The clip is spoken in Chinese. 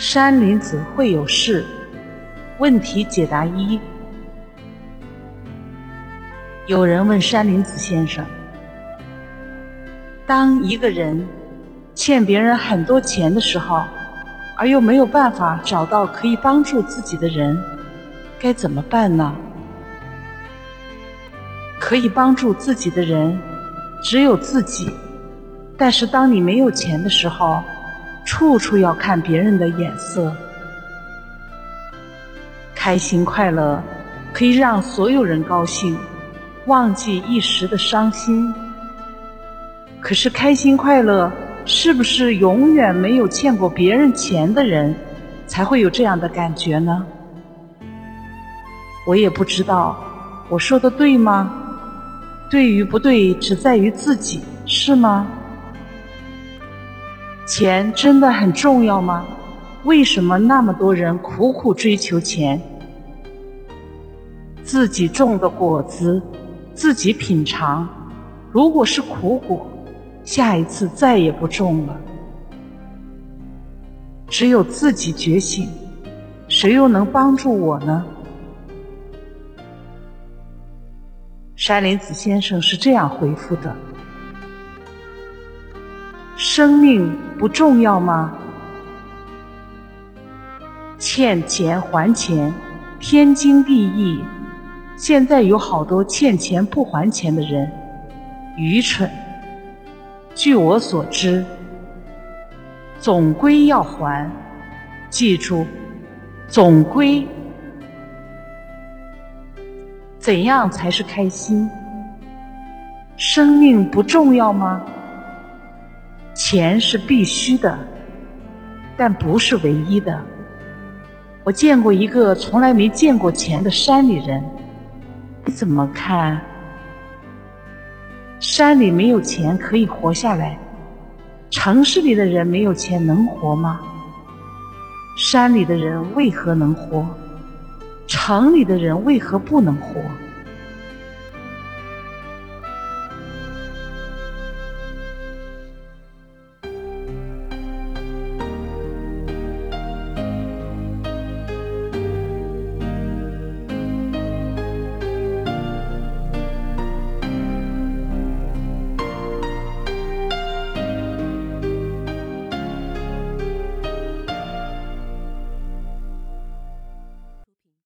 山林子会有事。问题解答一：有人问山林子先生，当一个人欠别人很多钱的时候，而又没有办法找到可以帮助自己的人，该怎么办呢？可以帮助自己的人只有自己，但是当你没有钱的时候，处处要看别人的眼色。开心快乐可以让所有人高兴，忘记一时的伤心。可是开心快乐是不是永远没有欠过别人钱的人才会有这样的感觉呢？我也不知道，我说的对吗？对与不对只在于自己，是吗？钱真的很重要吗？为什么那么多人苦苦追求钱？自己种的果子，自己品尝。如果是苦果，下一次再也不种了。只有自己觉醒，谁又能帮助我呢？山林子先生是这样回复的：“生命不重要吗？欠钱还钱，天经地义。”现在有好多欠钱不还钱的人，愚蠢。据我所知，总归要还。记住，总归。怎样才是开心？生命不重要吗？钱是必须的，但不是唯一的。我见过一个从来没见过钱的山里人。你怎么看？山里没有钱可以活下来，城市里的人没有钱能活吗？山里的人为何能活？城里的人为何不能活？